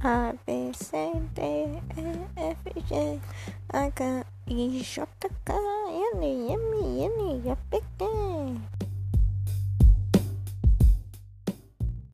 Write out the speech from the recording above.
A, B, C, D, E, F, G, H, I, J, K, L, M, N, O, P, Q,